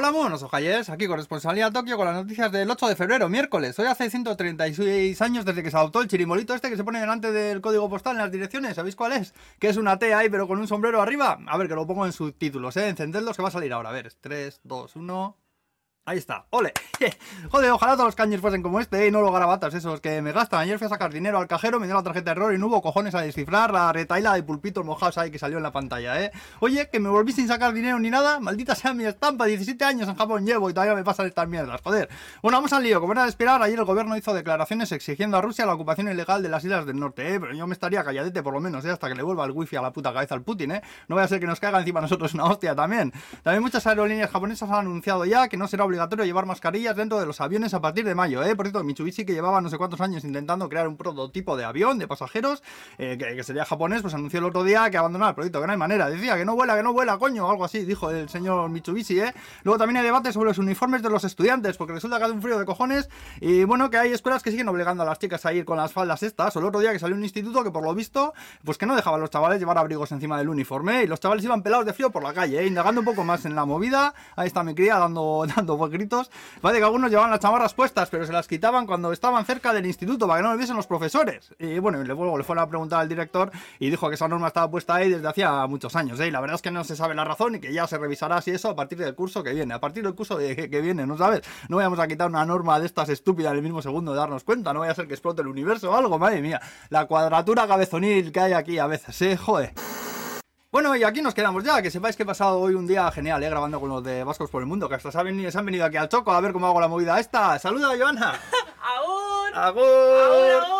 Hola, monos ojayes, aquí corresponsalía a Tokio con las noticias del 8 de febrero, miércoles. Hoy hace 136 años desde que se adoptó el chirimolito este que se pone delante del código postal en las direcciones. ¿Sabéis cuál es? Que es una T ahí, pero con un sombrero arriba. A ver, que lo pongo en subtítulos, ¿eh? Encendedlos que va a salir ahora. A ver, 3, 2, 1... Ahí está, ole. Joder, ojalá todos los caños fuesen como este ¿eh? y no los garabatas esos que me gastan. Ayer fui a sacar dinero al cajero, me dio la tarjeta de error y no hubo cojones a descifrar la retaila de pulpitos mojados ahí que salió en la pantalla, ¿eh? Oye, que me volví sin sacar dinero ni nada. Maldita sea mi estampa, 17 años en Japón llevo y todavía me pasan estas mierdas, joder. Bueno, vamos al lío. Como era de esperar, ayer el gobierno hizo declaraciones exigiendo a Rusia la ocupación ilegal de las islas del norte, ¿eh? Pero yo me estaría calladete por lo menos, ¿eh? Hasta que le vuelva el wifi a la puta cabeza al Putin, ¿eh? No voy a ser que nos caiga encima nosotros una hostia también. También muchas aerolíneas japonesas han anunciado ya que no será obligatorio llevar mascarilla dentro de los aviones a partir de mayo, ¿eh? Por cierto, Mitsubishi, que llevaba no sé cuántos años intentando crear un prototipo de avión de pasajeros, eh, que, sería japonés, pues anunció el otro día que abandonaba el proyecto, que no hay manera. Decía que no vuela, que no vuela, coño, algo así, dijo el señor Mitsubishi, ¿eh? Luego también hay debate sobre los uniformes de los estudiantes, porque resulta que hace un frío de cojones, y bueno, que hay escuelas que siguen obligando a las chicas a ir con las faldas estas, o el otro día que salió un instituto que por lo visto, pues que no dejaba a los chavales llevar abrigos encima del uniforme, y los chavales iban pelados de frío por la calle, ¿eh? indagando un poco más en la movida, ahí está mi cría dando, dando gritos, parece que algunos llevaban las chamarras puestas, pero se las quitaban cuando estaban cerca del instituto para que no lo viesen los profesores. Y bueno, le, luego le fueron a preguntar al director y dijo que esa norma estaba puesta ahí desde hacía muchos años. ¿eh? Y la verdad es que no se sabe la razón y que ya se revisará si eso a partir del curso que viene. A partir del curso que, viene, ¿no sabes? No vayamos a quitar una norma de estas estúpidas en el mismo segundo de darnos cuenta. No vaya a ser que explote el universo o algo, madre mía. La cuadratura cabezonil que hay aquí a veces, ¿eh? Joder. Bueno, y aquí nos quedamos ya, que sepáis que he pasado hoy un día genial, ¿eh? grabando con los de Vascos por el Mundo, que hasta se han, venido, se han venido aquí al Choco a ver cómo hago la movida esta. ¡Saluda, Joana! ¡Agur! ¡Agur! ¡Agur, agur!